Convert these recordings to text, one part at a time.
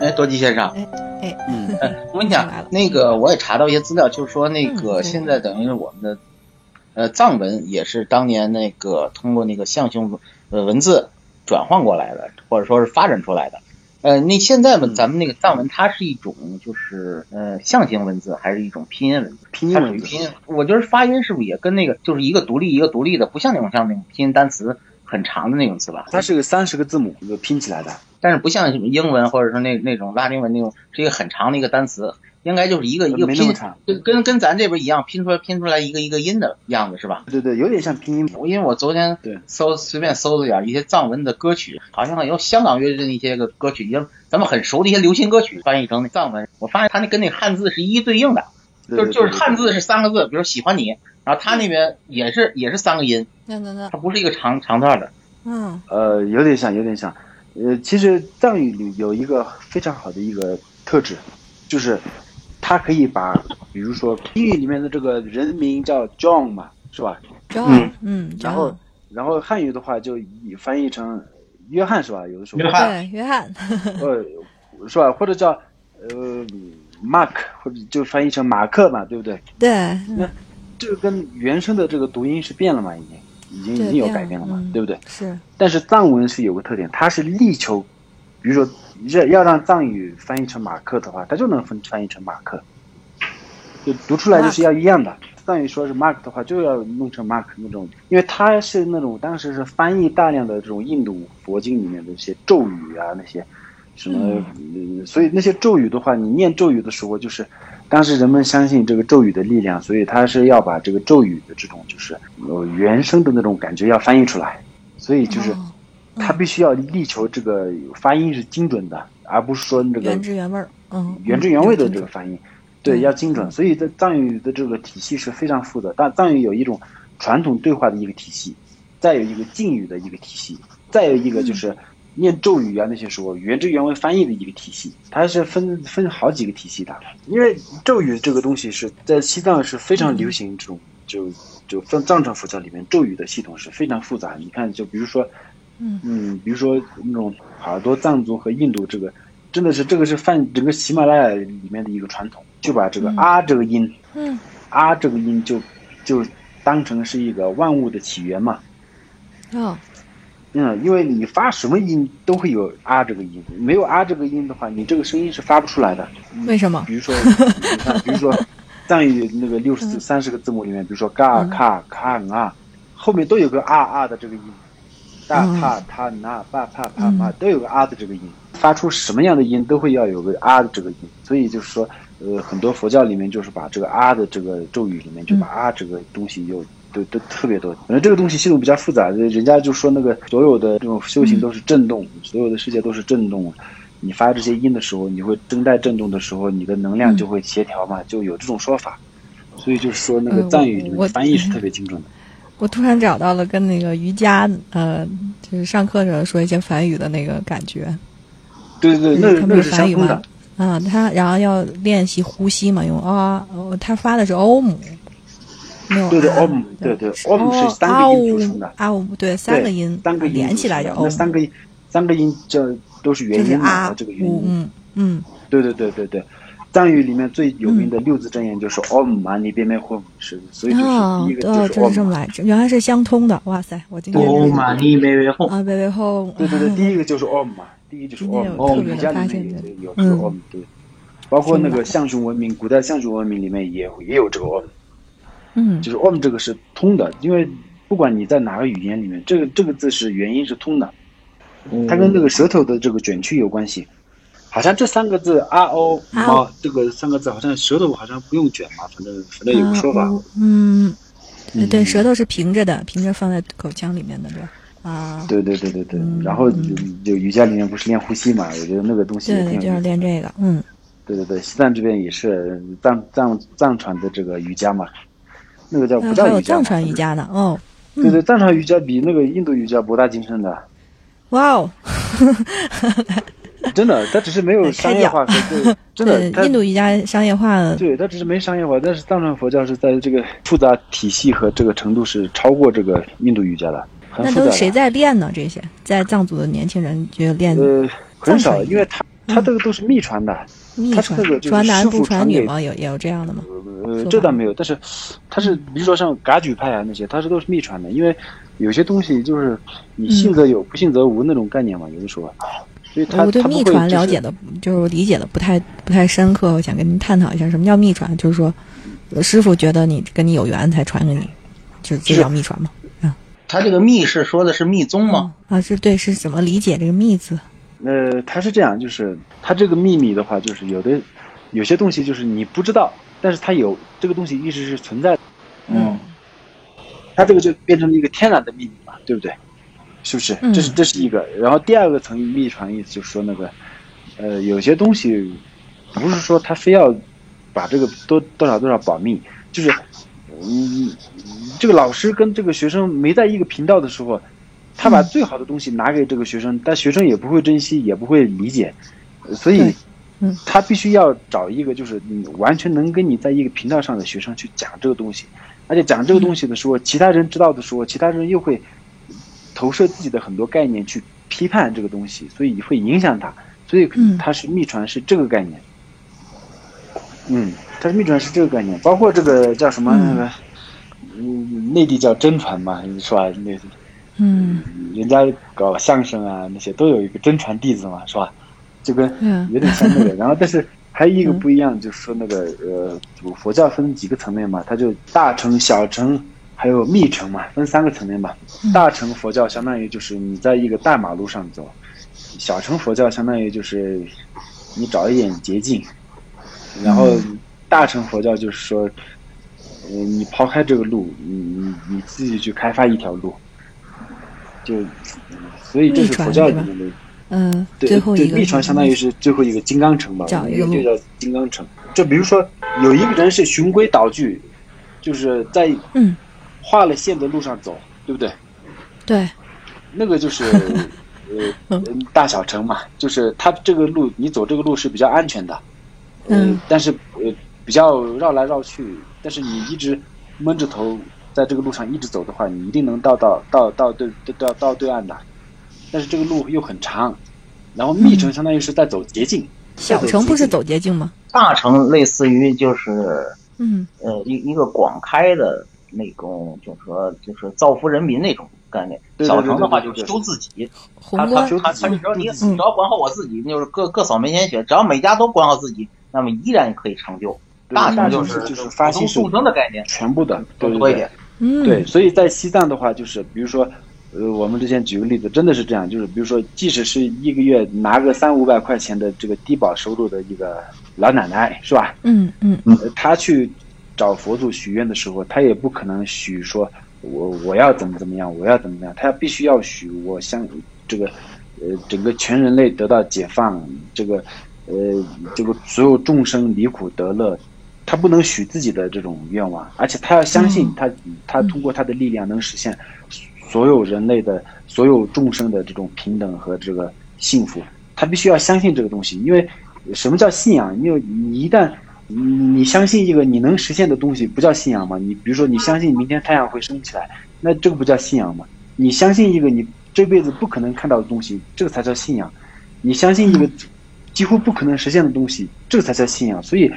哎，多吉先生，哎哎，嗯，哎，我跟你讲进来了，那个我也查到一些资料，就是说那个现在等于是我们的呃藏文也是当年那个通过那个象形文呃文字转换过来的，或者说是发展出来的。呃，那现在嘛，嗯。咱们那个藏文它是一种就是呃象形文字，还是一种拼音文字？它属拼音文字，于拼音，我觉得发音是不是也跟那个就是一个独立一个独立的，不像那种像那种拼音单词很长的那种词吧？它是个三十个字母一个拼起来的。但是不像什么英文或者说那那种拉丁文那种是一个很长的一个单词，应该就是一个一个拼。跟跟跟咱这边一样拼出来拼出来一个一个音的样子是吧？对对，有点像拼音。因为我昨天对搜随便搜了点一些藏文的歌曲，好像有香港乐队的一些个歌曲，也咱们很熟的一些流行歌曲翻译成藏文，我发现它那跟那汉字是一一对应的，就是就是汉字是三个字，比如喜欢你，然后他那边也是也是三个音，那那那，它不是一个长长段的。嗯呃，有点像，有点像。呃，其实藏语里有一个非常好的一个特质，就是它可以把，比如说英语里面的这个人名叫 John 嘛，是吧？，John，嗯，然后然后汉语的话就以翻译成约翰是吧？有的时候约翰对，约翰，呃，是吧？或者叫呃 Mark，或者就翻译成马克嘛，对不对？对，那这个跟原声的这个读音是变了嘛，已经已经已经有改变了嘛，嗯对不对？是，但是藏文是有个特点，它是力求，比如说要要让藏语翻译成马克的话，它就能分翻译成马克，就读出来就是要一样的。藏语说是 mark 的话，就要弄成 mark 那种，因为它是那种当时是翻译大量的这种印度佛经里面的一些咒语啊，那些什么，嗯。所以那些咒语的话，你念咒语的时候，就是当时人们相信这个咒语的力量，所以他是要把这个咒语的这种就是呃原声的那种感觉要翻译出来，所以就是。哦他必须要力求这个发音是精准的，而不是说这个原汁原味儿，嗯，原汁原味的嗯这个发音，对，对要精准。所以在藏语的这个体系是非常复杂，但藏语有一种传统对话的一个体系，再有一个敬语的一个体系，再有一个就是念咒语啊那些时候原汁原味翻译的一个体系，它是分分好几个体系的。因为咒语这个东西是在西藏是非常流行这种就就藏藏传佛教里面咒语的系统是非常复杂。你看，就比如说。嗯嗯，比如说那种好多藏族和印度这个，真的是这个是泛整个喜马拉雅里面的一个传统，就把这个嗯啊这个音，嗯啊这个音就就当成是一个万物的起源嘛。哦，嗯，因为你发什么音都会有啊这个音，没有啊这个音的话，你这个声音是发不出来的。为什么？比如说，你看，比如说藏语那个 六十嗯三十个字母里面，比如说嘎嗯卡卡啊，后面都有个啊啊的这个音，大嗯。帕他那巴帕帕嘛都有个啊的这个音，发出什么样的音都会要有个啊的这个音，所以就是说，呃，很多佛教里面就是把这个啊的这个咒语里面就把啊这个东西又都都特别多，反正这个东西系统比较复杂，人家就说那个所有的这种修行都是震动，所有的世界都是震动。你发这些音的时候，你会声带震动的时候，你的能量就会协调嘛，就有这种说法。所以就是说，那个呃藏语里我面翻译是特别精准的。我突然找到了跟那个瑜伽，呃，就是上课时候说一些梵语的那个感觉。对对对，那他们那个是梵语的。，啊，他然后要练习呼吸嘛，用啊，哦他发的是欧姆，没有对对啊 om，对对 om 是哦三个音组成的啊姆对，三个音三个音连起来叫 om 那三个音，三个音这都是元音嘛，啊这个元音。嗯嗯对对对对对，藏语里面最有名的六字真言就是 om 嘛，你别没混是，所以就是哦第一个哦，就是这是这 om 么。来着，原来是相通的，哇塞，我今天哦玛尼维维后，啊，贝贝后，对对对，第一个就是 om 嘛，第一就是 om，有特别的瑜伽里面也有这个嗯 om，对，包括那个象形文明，古代象形文明里面也也有这个 om。嗯就是 om 这个是通的，因为不管你在哪个语言里面，这个这个字是元音是通的，它跟这个舌头的这个卷曲有关系。好像这三个字 r o 啊这个三个字好像舌头好像不用卷嘛，反正反正有个说法。啊嗯，嗯对，舌头是平着的，平着放在口腔里面的，对吧？啊。对对对对对，嗯然后就嗯就瑜伽里面不是练呼吸嘛？我觉得那个东西对，就是。练这个，嗯，对对对，西藏这边也是藏藏藏传的这个瑜伽嘛，那个叫不叫瑜伽嘛？藏传瑜伽呢，哦，对对，藏传瑜伽比那个印度瑜伽博大精深的，哇哦，真的，它只是没有商业化和对，真的，对，印度瑜伽商业化了，对它只是没商业化，但是藏传佛教是在这个复杂体系和这个程度是超过这个印度瑜伽的，的。那都是谁在练呢？这些在藏族的年轻人就练呃，很少，因为它它这个都是秘传的，秘传传男不传女吗？有也有这样的吗？呃这倒没有，但是他是比如说像噶举派啊那些，他是都是秘传的，因为有些东西就是你信则有，不信则无那种概念嘛，有的时候，所以他我对秘传了解的，就是理解的不太不太深刻，我想跟您探讨一下，什么叫秘传？就是说，呃师傅觉得你跟你有缘才传给你，就是这叫秘传吗？他这个密是说的是密宗吗？啊，是对，是怎么理解这个秘字？呃，它是这样，就是它这个秘密的话，就是有的有些东西就是你不知道，但是它有这个东西一直是存在的，嗯，它这个就变成了一个天然的秘密嘛，对不对？是不是？嗯这是这是一个。然后第二个层秘传意思就是说那个，呃，有些东西不是说他非要把这个多多少多少保密，就是嗯，这个老师跟这个学生没在一个频道的时候，他把最好的东西拿给这个学生，但学生也不会珍惜，也不会理解，呃所以嗯。他必须要找一个就是你完全能跟你在一个频道上的学生去讲这个东西，而且讲这个东西的时候，其他人知道的时候，其他人又会投射自己的很多概念去批判这个东西，所以会影响他，所以他是秘传是这个概念。嗯，他是秘传是这个概念，包括这个叫什么嗯那个，嗯，内地叫真传嘛，是吧？那嗯，人家搞相声啊那些都有一个真传弟子嘛，是吧？就跟有点像那个，然后但是还有一个嗯不一样，就是说那个呃，佛教分几个层面嘛，它就大乘、小乘还有密乘嘛，分三个层面吧。嗯大乘佛教相当于就是你在一个大马路上走，小乘佛教相当于就是你找一点捷径，然后嗯。大乘佛教就是说，呃，你抛开这个路，你你你自己去开发一条路，就所以这是佛教里面的。嗯，对最后一个对，秘传相当于是最后一个金刚城吧，就叫金刚城。就比如说有一个人是循规蹈矩，就是在嗯，画了线的路上走，对不对？对，那个就是 呃嗯大小城嘛，就是他这个路你走这个路是比较安全的，呃嗯，但是呃比较绕来绕去，但是你一直闷着头在这个路上一直走的话，你一定能到到到到对到到对岸的，但是这个路又很长，然后密城相当于是在走捷径，在小城不是走捷径吗？大城类似于就是嗯呃一一个广开的那种，就是说就是造福人民那种概念。小城的话就是修自己，他他他他嗯只要你嗯只要管好我自己，就是各各扫门前雪，只要每家都管好自己，那么依然可以成就。大城就是就是发心是众生的概念全部的，对对对更多一点。。嗯，对，所以在西藏的话，就是比如说，呃，我们之前举个例子，真的是这样，就是比如说，即使是一个月拿个三五百块钱的这个低保收入的一个老奶奶，是吧？嗯嗯嗯她去找佛祖许愿的时候，她也不可能许说我我要怎么怎么样，我要怎么怎么样，她必须要许我相这个呃整个全人类得到解放，这个呃这个所有众生离苦得乐。他不能许自己的这种愿望，而且他要相信嗯他，他通过他的力量能实现所有人类的、所有众生的这种平等和这个幸福。他必须要相信这个东西，因为什么叫信仰？因为你一旦你你相信一个你能实现的东西，不叫信仰吗？你比如说你相信明天太阳会升起来，那这个不叫信仰吗？你相信一个你这辈子不可能看到的东西，这个才叫信仰。你相信一个几乎不可能实现的东西，这个才叫信仰。所以。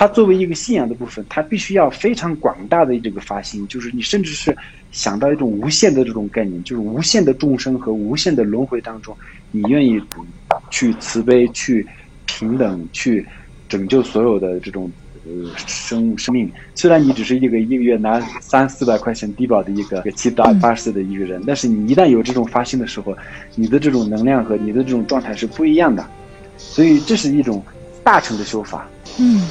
它作为一个信仰的部分，它必须要非常广大的这个发心，就是你甚至是想到一种无限的这种概念，就是无限的众生和无限的轮回当中，你愿意去慈悲、去平等、去拯救所有的这种呃生生命。虽然你只是一个一个月拿三四百块钱低保的一个七八八十岁的一个人，但是你一旦有这种发心的时候，你的这种能量和你的这种状态是不一样的。所以这是一种大乘的修法。嗯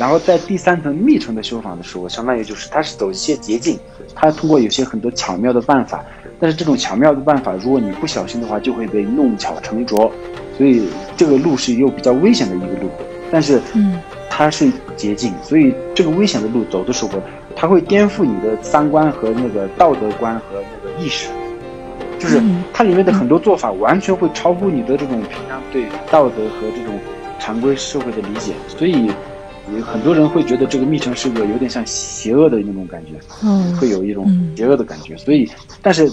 然后在第三层密层的修法的时候，相当于就是它是走一些捷径，它通过有些很多巧妙的办法，但是这种巧妙的办法，如果你不小心的话，就会被弄巧成拙。所以这个路是又比较危险的一个路，但是嗯它是捷径，所以这个危险的路走的时候，它会颠覆你的三观和那个道德观和那个意识，就是嗯它里面的很多做法完全会超乎你的这种平常对道德和这种常规社会的理解，所以有很多人会觉得这个密城是个有点像邪恶的那种感觉，嗯会有一种嗯邪恶的感觉，所以但是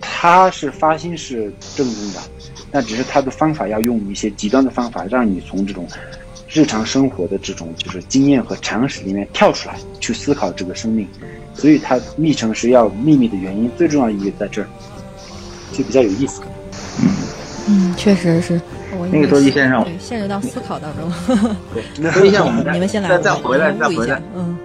他是发心是正宗的，那只是他的方法要用一些极端的方法，让你从这种日常生活的这种就是经验和常识里面跳出来，去思考这个生命。所以他密城是要秘密的原因，最重要的一个在这儿，就比较有意思。嗯，确实是。我那个周一先生对陷入到思考当中。所以像我们 你们先来，再再我回来再回来，嗯